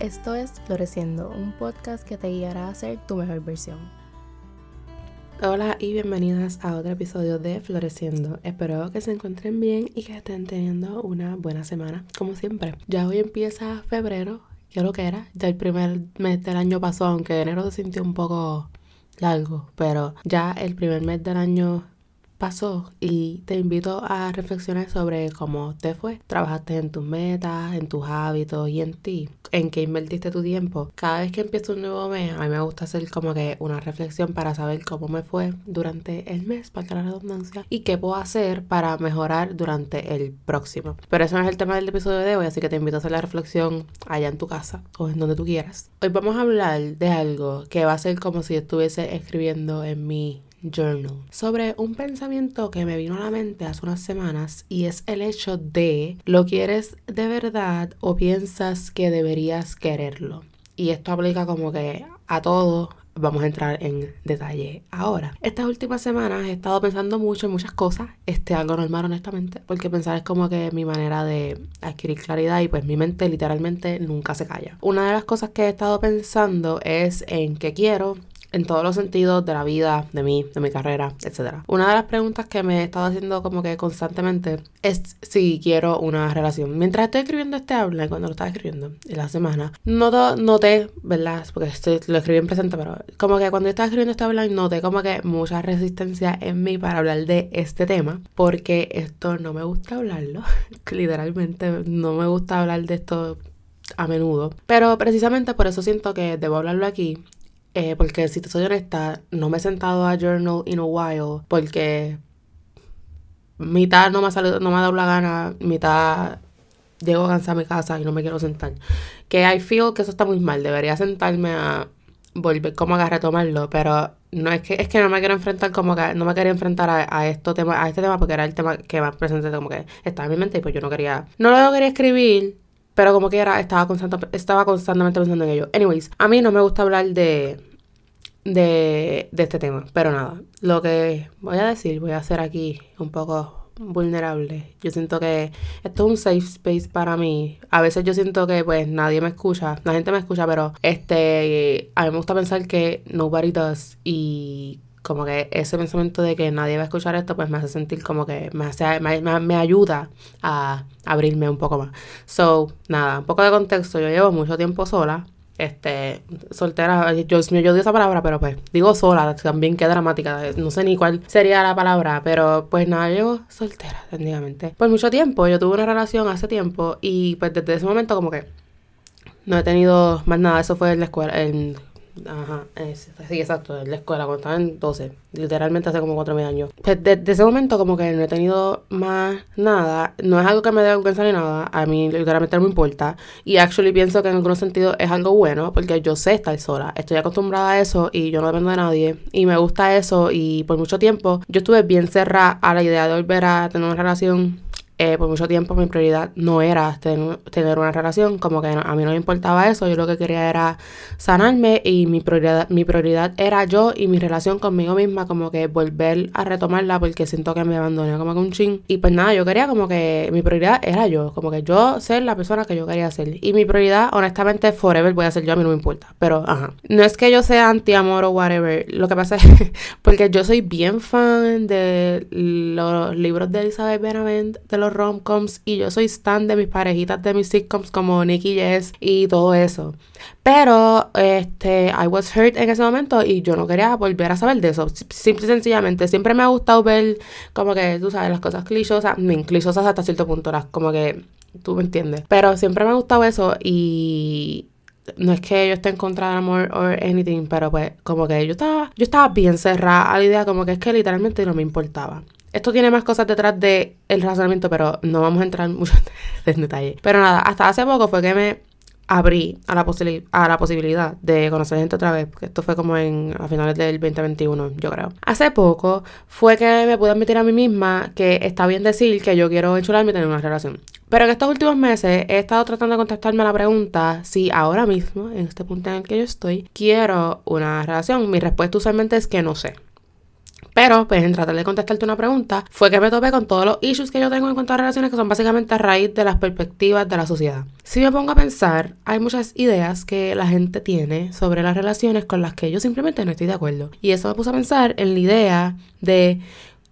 Esto es Floreciendo, un podcast que te guiará a ser tu mejor versión. Hola y bienvenidas a otro episodio de Floreciendo. Espero que se encuentren bien y que estén teniendo una buena semana, como siempre. Ya hoy empieza febrero, que lo que era. Ya el primer mes del año pasó, aunque enero se sintió un poco largo, pero ya el primer mes del año pasó y te invito a reflexionar sobre cómo te fue. Trabajaste en tus metas, en tus hábitos y en ti, en qué invertiste tu tiempo. Cada vez que empiezo un nuevo mes, a mí me gusta hacer como que una reflexión para saber cómo me fue durante el mes, para la redundancia, y qué puedo hacer para mejorar durante el próximo. Pero eso no es el tema del episodio de hoy, así que te invito a hacer la reflexión allá en tu casa o en donde tú quieras. Hoy vamos a hablar de algo que va a ser como si estuviese escribiendo en mi Journal sobre un pensamiento que me vino a la mente hace unas semanas y es el hecho de ¿lo quieres de verdad o piensas que deberías quererlo? Y esto aplica como que a todo, vamos a entrar en detalle ahora. Estas últimas semanas he estado pensando mucho en muchas cosas, este algo normal honestamente, porque pensar es como que mi manera de adquirir claridad y pues mi mente literalmente nunca se calla. Una de las cosas que he estado pensando es en qué quiero, en todos los sentidos de la vida, de mí, de mi carrera, etc. Una de las preguntas que me he estado haciendo como que constantemente es si quiero una relación. Mientras estoy escribiendo este habla, cuando lo estaba escribiendo en la semana, noto, noté, ¿verdad? Porque estoy, lo escribí en presente, pero como que cuando estaba escribiendo este habla, noté como que mucha resistencia en mí para hablar de este tema, porque esto no me gusta hablarlo, literalmente no me gusta hablar de esto a menudo. Pero precisamente por eso siento que debo hablarlo aquí eh, porque si te soy honesta, no me he sentado a journal in a while porque mitad no me ha, salido, no me ha dado la gana, mitad llego cansada a mi casa y no me quiero sentar. Que I feel que eso está muy mal. Debería sentarme a volver como a retomarlo, pero no es que es que no me quiero enfrentar como que no me quería enfrentar a, esto tema a este tema porque era el tema que más presente como que estaba en mi mente y pues yo no quería no lo quería escribir pero como que era estaba estaba constantemente pensando en ello anyways a mí no me gusta hablar de de, este tema. Pero nada, lo que voy a decir, voy a hacer aquí un poco vulnerable. Yo siento que esto es un safe space para mí. A veces yo siento que pues nadie me escucha, la gente me escucha, pero este a mí me gusta pensar que nobody does y como que ese pensamiento de que nadie va a escuchar esto pues me hace sentir como que me hace me, me ayuda a abrirme un poco más. So, nada, un poco de contexto, yo llevo mucho tiempo sola este, soltera, yo, yo odio esa palabra, pero pues digo sola, también qué dramática, no sé ni cuál sería la palabra, pero pues nada, yo soltera, técnicamente. Por mucho tiempo, yo tuve una relación hace tiempo y pues desde ese momento como que no he tenido más nada, eso fue en la escuela, en Ajá, sí, exacto, en la escuela, cuando estaba en 12, literalmente hace como 4 mil años. Pues, desde, ese momento como que no he tenido más nada, no es algo que me dé vergüenza ni nada, a mí literalmente no me importa. Y actually pienso que en algunos sentidos es algo bueno, porque yo sé estar sola, estoy acostumbrada a eso y yo no dependo de nadie. Y me gusta eso y por mucho tiempo yo estuve bien cerrada a la idea de volver a tener una relación eh, por mucho tiempo mi prioridad no era tener una relación, como que a mí no me importaba eso, yo lo que quería era sanarme y mi prioridad, mi prioridad era yo y mi relación conmigo misma, como que volver a retomarla porque siento que me abandoné como que un ching. Y pues nada, yo quería como que mi prioridad era yo, como que yo ser la persona que yo quería ser. Y mi prioridad, honestamente, forever voy a ser yo, a mí no me importa. Pero, ajá. No es que yo sea anti-amor o whatever, lo que pasa es porque yo soy bien fan de los libros de Elizabeth Benavent, de los romcoms y yo soy stan de mis parejitas de mis sitcoms como Nicky Yes y todo eso. Pero este I was hurt en ese momento y yo no quería volver a saber de eso. Simple y sencillamente, siempre me ha gustado ver como que tú sabes las cosas clichosas, clichosas hasta cierto punto, las como que tú me entiendes. Pero siempre me ha gustado eso y no es que yo esté en contra del amor o anything, pero pues como que yo estaba, yo estaba bien cerrada a la idea como que es que literalmente no me importaba. Esto tiene más cosas detrás del el razonamiento, pero no vamos a entrar mucho en detalle. Pero nada, hasta hace poco fue que me abrí a la, a la posibilidad de conocer gente otra vez, porque esto fue como en a finales del 2021, yo creo. Hace poco fue que me pude admitir a mí misma que está bien decir que yo quiero enchularme y tener una relación. Pero en estos últimos meses he estado tratando de contestarme a la pregunta si ahora mismo, en este punto en el que yo estoy, quiero una relación. Mi respuesta usualmente es que no sé. Pero, pues, en tratar de contestarte una pregunta, fue que me topé con todos los issues que yo tengo en cuanto a relaciones que son básicamente a raíz de las perspectivas de la sociedad. Si me pongo a pensar, hay muchas ideas que la gente tiene sobre las relaciones con las que yo simplemente no estoy de acuerdo. Y eso me puso a pensar en la idea de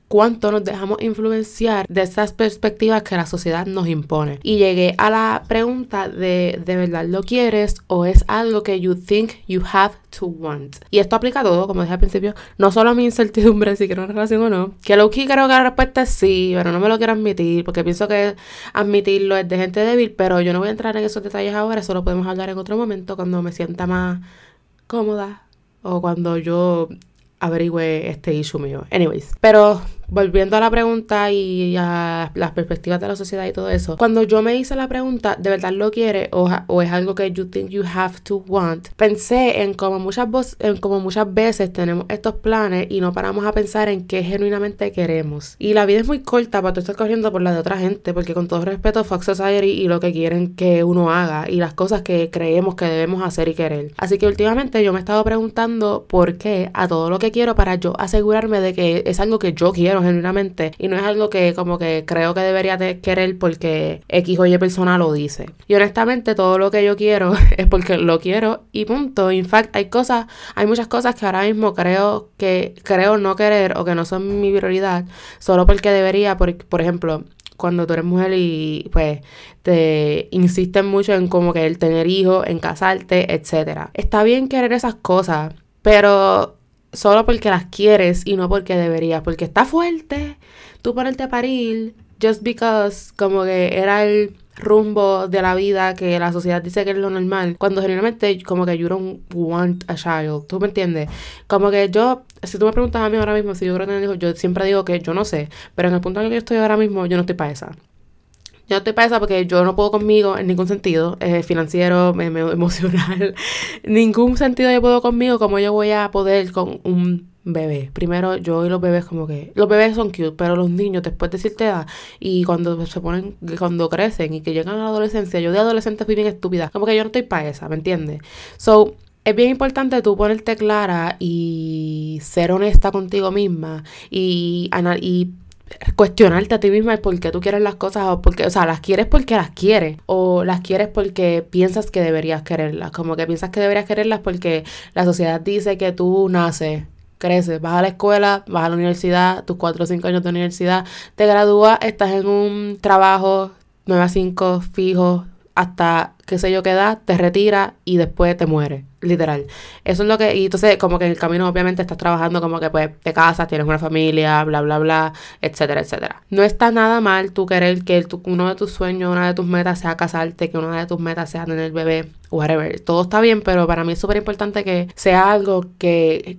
cuánto nos dejamos influenciar de esas perspectivas que la sociedad nos impone. Y llegué a la pregunta de ¿de verdad lo quieres o es algo que you think you have to want? Y esto aplica a todo, como dije al principio, no solo a mi incertidumbre si quiero una relación o no, que lo que creo que la respuesta es sí, pero no me lo quiero admitir porque pienso que admitirlo es de gente débil, pero yo no voy a entrar en esos detalles ahora, eso lo podemos hablar en otro momento cuando me sienta más cómoda o cuando yo averigüe este issue mío. Anyways, pero volviendo a la pregunta y a las perspectivas de la sociedad y todo eso, cuando yo me hice la pregunta, ¿de verdad lo quiere o, es algo que you think you have to want? Pensé en como muchas, en veces tenemos estos planes y no paramos a pensar en qué genuinamente queremos. Y la vida es muy corta para tú estar corriendo por la de otra gente, porque con todo respeto, Fox Society y lo que quieren que uno haga y las cosas que creemos que debemos hacer y querer. Así que últimamente yo me he estado preguntando por qué a todo lo que quiero para yo asegurarme de que es algo que yo quiero genuinamente y no es algo que como que creo que debería de querer porque X o Y persona lo dice. Y honestamente todo lo que yo quiero es porque lo quiero y punto. In fact, hay cosas, hay muchas cosas que ahora mismo creo que creo no querer o que no son mi prioridad solo porque debería, por, por ejemplo, cuando tú eres mujer y pues te insisten mucho en como que el tener hijos, en casarte, etcétera. Está bien querer esas cosas, pero solo porque las quieres y no porque deberías, porque está fuerte tú ponerte a parir just because como que era el rumbo de la vida que la sociedad dice que es lo normal, cuando generalmente como que you don't want a child, ¿tú me entiendes? Como que yo, si tú me preguntas a mí ahora mismo si yo quiero tener hijos, yo siempre digo que yo no sé, pero en el punto en el que yo estoy ahora mismo, yo no estoy para esa. Yo no estoy para esa porque yo no puedo conmigo en ningún sentido, financiero, emocional, ningún sentido yo puedo conmigo como yo voy a poder con un bebé. Primero, yo y los bebés como que... Los bebés son cute, pero los niños después de cierta edad y cuando se ponen... Cuando crecen y que llegan a la adolescencia, yo de adolescente fui bien estúpida. Como que yo no estoy para esa, ¿me entiendes? So, es bien importante tú ponerte clara y ser honesta contigo misma y, y cuestionarte a ti misma el por qué tú quieres las cosas o porque, o sea, las quieres porque las quieres o las quieres porque piensas que deberías quererlas, como que piensas que deberías quererlas porque la sociedad dice que tú naces, creces, vas a la escuela, vas a la universidad, tus 4 o 5 años de universidad, te gradúas, estás en un trabajo 9 a 5 fijo, hasta qué sé yo qué edad, te retira y después te muere, literal. Eso es lo que, y entonces como que en el camino obviamente estás trabajando como que pues te casas, tienes una familia, bla, bla, bla, etcétera, etcétera. No está nada mal tú querer que uno de tus sueños, una de tus metas sea casarte, que una de tus metas sea tener bebé, whatever. Todo está bien, pero para mí es súper importante que sea algo que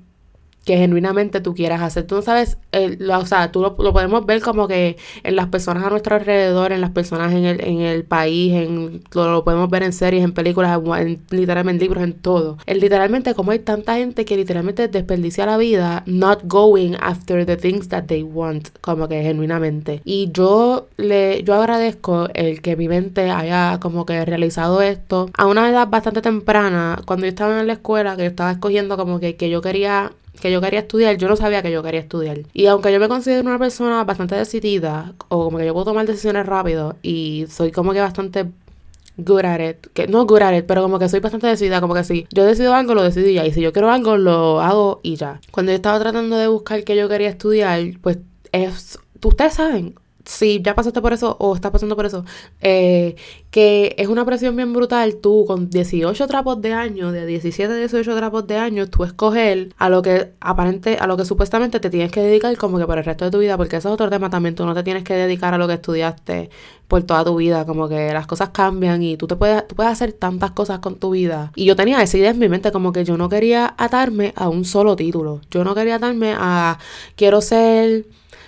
que genuinamente tú quieras hacer. Tú no sabes, o sea, tú lo, podemos ver como que en las personas a nuestro alrededor, en las personas en el, en el país, en, lo, podemos ver en series, en películas, en, literalmente en libros, en todo. El, literalmente como hay tanta gente que literalmente desperdicia la vida not going after the things that they want, como que genuinamente. Y yo le, yo agradezco el que mi mente haya como que realizado esto a una edad bastante temprana, cuando yo estaba en la escuela, que yo estaba escogiendo como que, que yo quería que yo quería estudiar, yo no sabía que yo quería estudiar. Y aunque yo me considero una persona bastante decidida, o como que yo puedo tomar decisiones rápido, y soy como que bastante good at it, que no good at it, pero como que soy bastante decidida, como que si yo decido algo, lo decido ya, y si yo quiero algo, lo hago y ya. Cuando yo estaba tratando de buscar que yo quería estudiar, pues es, ustedes saben, si ya pasaste por eso o estás pasando por eso, eh, que es una presión bien brutal, tú con 18 trapos de año, de 17 a 18 trapos de año, tú escoger a lo que aparente, a lo que supuestamente te tienes que dedicar como que por el resto de tu vida, porque eso es otro tema también, tú no te tienes que dedicar a lo que estudiaste por toda tu vida, como que las cosas cambian y tú te puedes, tú puedes hacer tantas cosas con tu vida. Y yo tenía esa idea en mi mente, como que yo no quería atarme a un solo título, yo no quería atarme a quiero ser,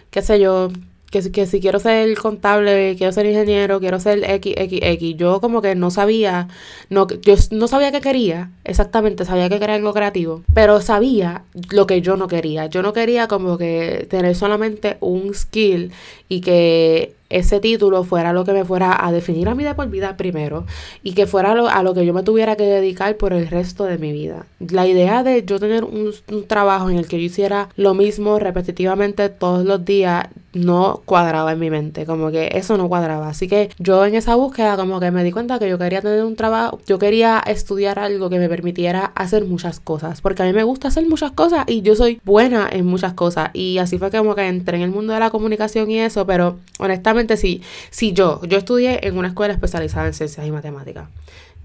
qué sé yo, que, que si quiero ser contable, quiero ser ingeniero, quiero ser XXX. Yo como que no sabía, no, yo no sabía qué quería, exactamente, sabía que quería algo creativo, pero sabía lo que yo no quería. Yo no quería como que tener solamente un skill y que ese título fuera lo que me fuera a definir a mí de por vida primero y que fuera a lo que yo me tuviera que dedicar por el resto de mi vida. La idea de yo tener un, un trabajo en el que yo hiciera lo mismo repetitivamente todos los días no cuadraba en mi mente, como que eso no cuadraba. Así que yo en esa búsqueda como que me di cuenta que yo quería tener un trabajo, yo quería estudiar algo que me permitiera hacer muchas cosas, porque a mí me gusta hacer muchas cosas y yo soy buena en muchas cosas. Y así fue como que entré en el mundo de la comunicación y eso, pero honestamente sí, sí yo, yo estudié en una escuela especializada en ciencias y matemáticas.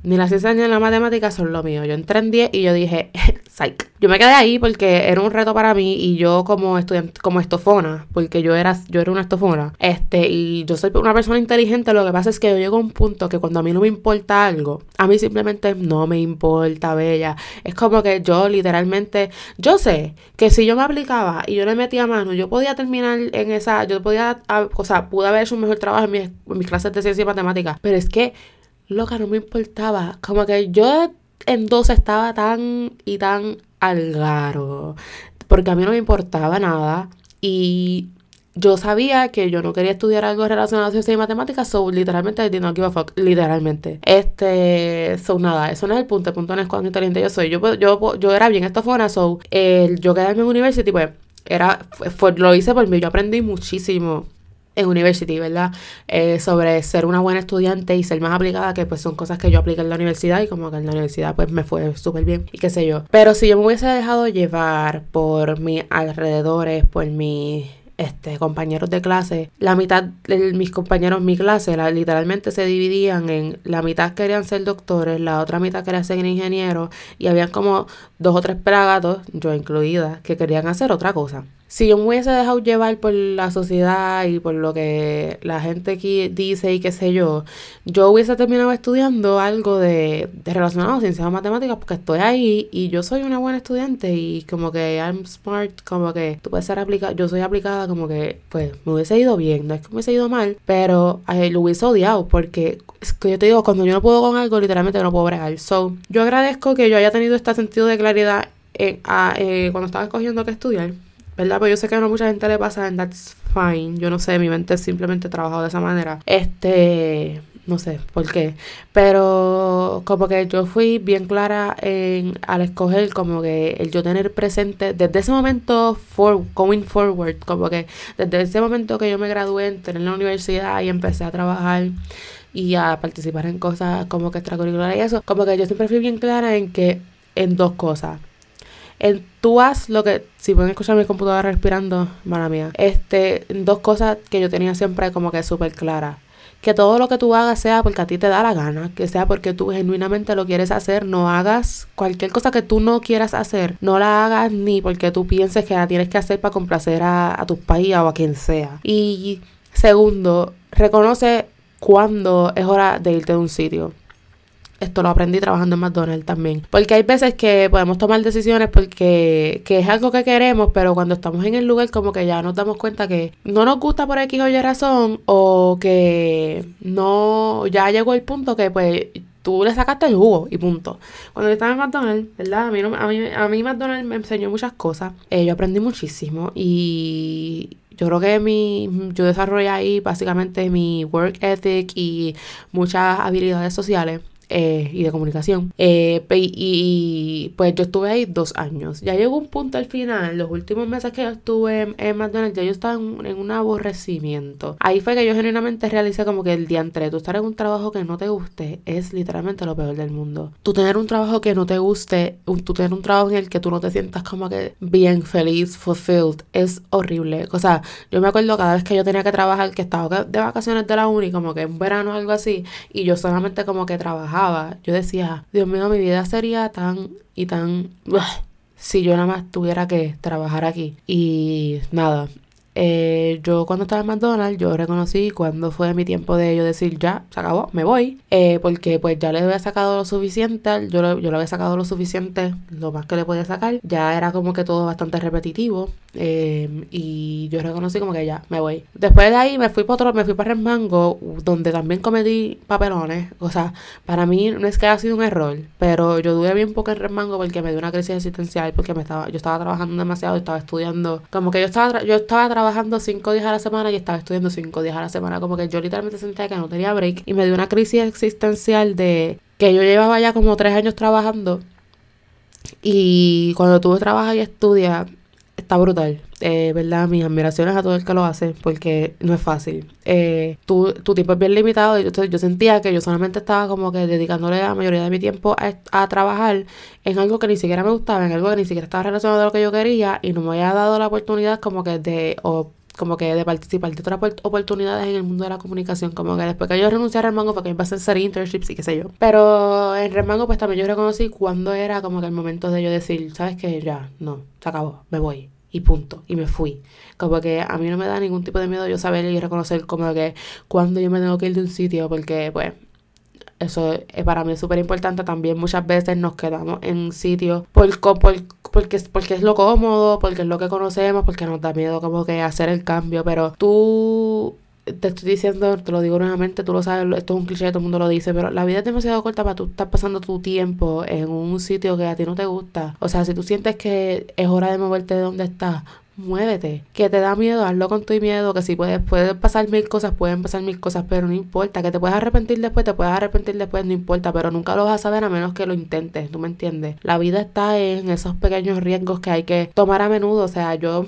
Ni las ciencias ni la matemática son lo mío. Yo entré en 10 y yo dije, psych. Yo me quedé ahí porque era un reto para mí y yo como estudiante, como estofona, porque yo era, yo era una estofona, este, y yo soy una persona inteligente, lo que pasa es que yo llego a un punto que cuando a mí no me importa algo, a mí simplemente no me importa, bella. Es como que yo literalmente, yo sé que si yo me aplicaba y yo le metía mano, yo podía terminar en esa, yo podía, ah, o sea, pude haber hecho un mejor trabajo en mis, en mis clases de ciencia y matemática, pero es que loca, no me importaba. Como que yo en dos estaba tan y tan al garo. Porque a mí no me importaba nada. Y yo sabía que yo no quería estudiar algo relacionado a ciencia y matemáticas, so literalmente did not give a fuck, literalmente. Este, so nada, eso no es el punto, el punto no es cuán inteligente yo soy. Yo, yo, yo era bien estofona, so el yo quedarme en university, pues, era, fue, lo hice por mí, yo aprendí muchísimo en university, ¿verdad? Eh, sobre ser una buena estudiante y ser más aplicada, que pues son cosas que yo apliqué en la universidad y como que en la universidad pues me fue súper bien y qué sé yo. Pero si yo me hubiese dejado llevar por mis alrededores, por mis este, compañeros de clase, la mitad de mis compañeros mi clase la, literalmente se dividían en la mitad querían ser doctores, la otra mitad querían ser ingenieros y habían como dos o tres pelagatos, yo incluida, que querían hacer otra cosa si yo me hubiese dejado llevar por la sociedad y por lo que la gente aquí dice y qué sé yo, yo hubiese terminado estudiando algo de, relacionado a ciencias o matemáticas porque estoy ahí y yo soy una buena estudiante y como que I'm smart, como que tú puedes ser aplicada, yo soy aplicada como que pues me hubiese ido bien, no es que me hubiese ido mal, pero lo hubiese odiado porque es que yo te digo, cuando yo no puedo con algo, literalmente no puedo bregar. So, yo agradezco que yo haya tenido este sentido de claridad eh, cuando estaba escogiendo qué estudiar ¿verdad? Pues yo sé que a no mucha gente le pasa and that's fine. Yo no sé, mi mente simplemente ha trabajado de esa manera. Este, no sé por qué. Pero como que yo fui bien clara en al escoger como que el yo tener presente desde ese momento for, going forward, como que desde ese momento que yo me gradué, entré en la universidad y empecé a trabajar y a participar en cosas como que extracurriculares y eso, como que yo siempre fui bien clara en que en dos cosas en, tú haz lo que, si pueden escuchar mi computadora respirando, mala mía, este, dos cosas que yo tenía siempre como que súper claras. Que todo lo que tú hagas sea porque a ti te da la gana, que sea porque tú genuinamente lo quieres hacer, no hagas cualquier cosa que tú no quieras hacer, no la hagas ni porque tú pienses que la tienes que hacer para complacer a, a tu país o a quien sea. Y segundo, reconoce cuándo es hora de irte de un sitio esto lo aprendí trabajando en McDonald's también. Porque hay veces que podemos tomar decisiones porque que es algo que queremos, pero cuando estamos en el lugar como que ya nos damos cuenta que no nos gusta por X o Y razón o que no, ya llegó el punto que pues tú le sacaste el jugo y punto. Cuando yo estaba en McDonald's, ¿verdad? A mí, a mí, a mí McDonald's me enseñó muchas cosas. Eh, yo aprendí muchísimo y yo creo que mi, yo desarrollé ahí básicamente mi work ethic y muchas habilidades sociales eh, y de comunicación. Eh, y, pues yo estuve ahí dos años. Ya llegó un punto al final, los últimos meses que yo estuve en, McDonald's, ya yo estaba en, un aborrecimiento. Ahí fue que yo genuinamente realicé como que el día entre tú estar en un trabajo que no te guste es literalmente lo peor del mundo. Tú tener un trabajo que no te guste, tú tener un trabajo en el que tú no te sientas como que bien feliz, fulfilled, es horrible. O sea, yo me acuerdo cada vez que yo tenía que trabajar, que estaba de vacaciones de la uni, como que en verano o algo así, y yo solamente como que trabajaba yo decía, Dios mío, mi vida sería tan y tan... si yo nada más tuviera que trabajar aquí. Y nada, eh, yo cuando estaba en McDonald's, yo reconocí cuando fue mi tiempo de yo decir, ya, se acabó, me voy. Eh, porque pues ya le había sacado lo suficiente, yo, yo le había sacado lo suficiente, lo más que le podía sacar. Ya era como que todo bastante repetitivo. Eh, y yo reconocí como que ya, me voy. Después de ahí me fui para otro, me fui para Resmango, donde también cometí papelones. O sea, para mí no es que haya sido un error, pero yo duré bien poco en Resmango porque me dio una crisis existencial, porque me estaba, yo estaba trabajando demasiado, estaba estudiando. Como que yo estaba, yo estaba trabajando cinco días a la semana y estaba estudiando cinco días a la semana. Como que yo literalmente sentía que no tenía break. Y me dio una crisis existencial de que yo llevaba ya como tres años trabajando. Y cuando tú trabajas y estudias, está brutal. Eh, ¿Verdad? Mis admiraciones a todo el que lo hace, porque no es fácil. Eh, tu, tu, tiempo es bien limitado. Yo, yo sentía que yo solamente estaba como que dedicándole la mayoría de mi tiempo a, trabajar en algo que ni siquiera me gustaba, en algo que ni siquiera estaba relacionado a lo que yo quería. Y no me había dado la oportunidad como que de. O, como que de participar de otras oportunidades en el mundo de la comunicación. Como que después que yo renuncié a Remango fue que me pasé a hacer internships y qué sé yo. Pero en Remango pues también yo reconocí cuando era como que el momento de yo decir, ¿sabes qué? Ya, no, se acabó, me voy y punto. Y me fui. Como que a mí no me da ningún tipo de miedo yo saber y reconocer como que cuando yo me tengo que ir de un sitio, porque pues eso es para mí es súper importante. También muchas veces nos quedamos en sitios por, por, porque, porque es lo cómodo, porque es lo que conocemos, porque nos da miedo como que hacer el cambio. Pero tú te estoy diciendo, te lo digo nuevamente, tú lo sabes, esto es un cliché, todo el mundo lo dice, pero la vida es demasiado corta para tú estar pasando tu tiempo en un sitio que a ti no te gusta. O sea, si tú sientes que es hora de moverte de donde estás, muévete. Que te da miedo, hazlo con tu miedo, que si puedes, pueden pasar mil cosas, pueden pasar mil cosas, pero no importa. Que te puedes arrepentir después, te puedes arrepentir después, no importa, pero nunca lo vas a saber a menos que lo intentes, ¿tú me entiendes? La vida está en esos pequeños riesgos que hay que tomar a menudo, o sea, yo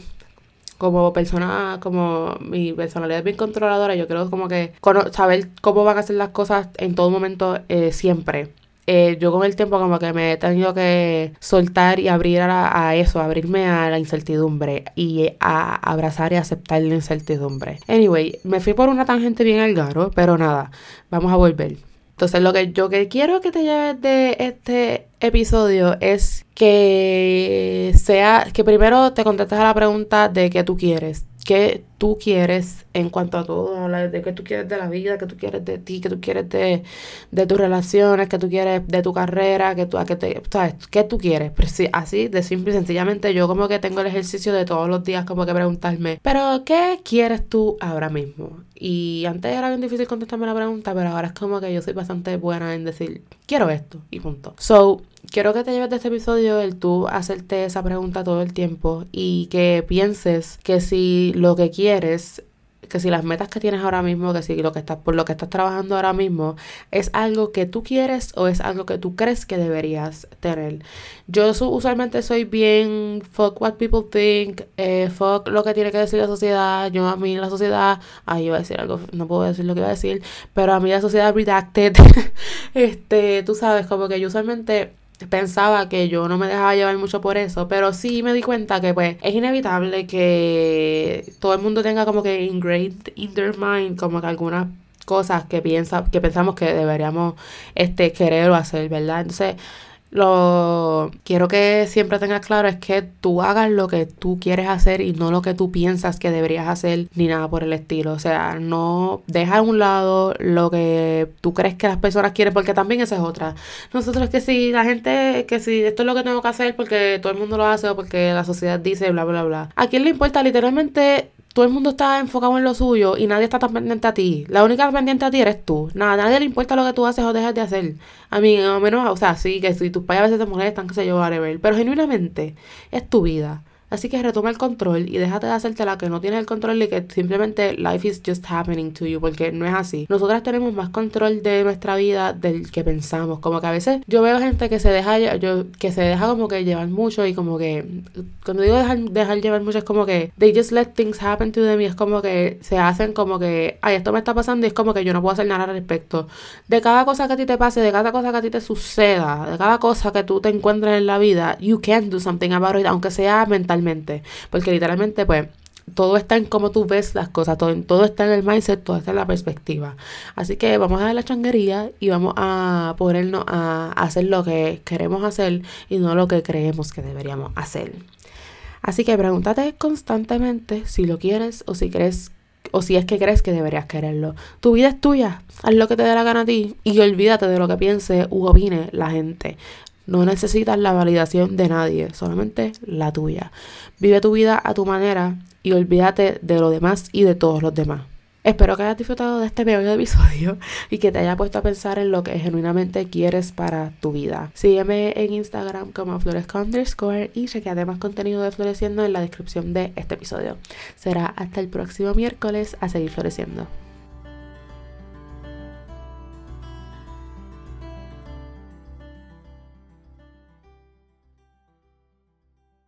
como persona, como mi personalidad es bien controladora, yo creo como que saber cómo van a hacer las cosas en todo momento eh, siempre. Eh, yo con el tiempo como que me he tenido que soltar y abrir a, a, eso, abrirme a la incertidumbre y a abrazar y aceptar la incertidumbre. Anyway, me fui por una tangente bien al garo, pero nada, vamos a volver. Entonces lo que yo que quiero que te lleves de este episodio es que sea, que primero te contestes a la pregunta de qué tú quieres qué tú quieres en cuanto a todo, de qué tú quieres de la vida, qué tú quieres de ti, qué tú quieres de, de tus relaciones, qué tú quieres de tu carrera, qué tú, a qué te, ¿sabes? ¿Qué tú quieres? Pero sí, así de simple y sencillamente yo como que tengo el ejercicio de todos los días como que preguntarme, pero ¿qué quieres tú ahora mismo? Y antes era bien difícil contestarme la pregunta, pero ahora es como que yo soy bastante buena en decir, quiero esto y punto. So, quiero que te lleves de este episodio el tú hacerte esa pregunta todo el tiempo y que pienses que si lo que quieres que si las metas que tienes ahora mismo, que si lo que estás por lo que estás trabajando ahora mismo es algo que tú quieres o es algo que tú crees que deberías tener. Yo usualmente soy bien fuck what people think, eh, fuck lo que tiene que decir la sociedad. Yo a mí la sociedad, ay, iba a decir algo, no puedo decir lo que iba a decir, pero a mí la sociedad redacted, este, tú sabes, como que yo usualmente pensaba que yo no me dejaba llevar mucho por eso, pero sí me di cuenta que pues es inevitable que todo el mundo tenga como que ingrained in their mind como que algunas cosas que piensa que pensamos que deberíamos este querer o hacer, ¿verdad? Entonces, lo quiero que siempre tengas claro es que tú hagas lo que tú quieres hacer y no lo que tú piensas que deberías hacer ni nada por el estilo. O sea, no deja a un lado lo que tú crees que las personas quieren porque también esa es otra. Nosotros que si la gente, que si esto es lo que tengo que hacer porque todo el mundo lo hace o porque la sociedad dice bla bla bla. ¿A quién le importa literalmente todo el mundo está enfocado en lo suyo y nadie está tan pendiente a ti. La única pendiente a ti eres tú. Nada, a nadie le importa lo que tú haces o dejas de hacer. A mí, o menos, o sea, sí, que si tus padres a veces te molestan, qué sé yo, whatever. Pero genuinamente, es tu vida. Así que retoma el control y déjate de hacerte la que no tienes el control y que simplemente life is just happening to you, porque no es así. Nosotras tenemos más control de nuestra vida del que pensamos. Como que a veces yo veo gente que se deja, yo, que se deja como que llevar mucho y como que, cuando digo dejar, dejar llevar mucho es como que they just let things happen to them y es como que se hacen como que, ay, esto me está pasando y es como que yo no puedo hacer nada al respecto. De cada cosa que a ti te pase, de cada cosa que a ti te suceda, de cada cosa que tú te encuentres en la vida, you can do something about it, aunque sea mental porque literalmente, pues, todo está en cómo tú ves las cosas, todo, todo está en el mindset, todo está en la perspectiva. Así que vamos a dar la changuería y vamos a ponernos a hacer lo que queremos hacer y no lo que creemos que deberíamos hacer. Así que pregúntate constantemente si lo quieres o si crees o si es que crees que deberías quererlo. Tu vida es tuya, haz lo que te dé la gana a ti y olvídate de lo que piense u opine la gente No necesitas la validación de nadie, solamente la tuya. Vive tu vida a tu manera y olvídate de lo demás y de todos los demás. Espero que hayas disfrutado de este pequeño episodio y que te haya puesto a pensar en lo que genuinamente quieres para tu vida. Sígueme en Instagram como floresco underscore y chequeate más contenido de Floreciendo en la descripción de este episodio. Será hasta el próximo miércoles a seguir floreciendo.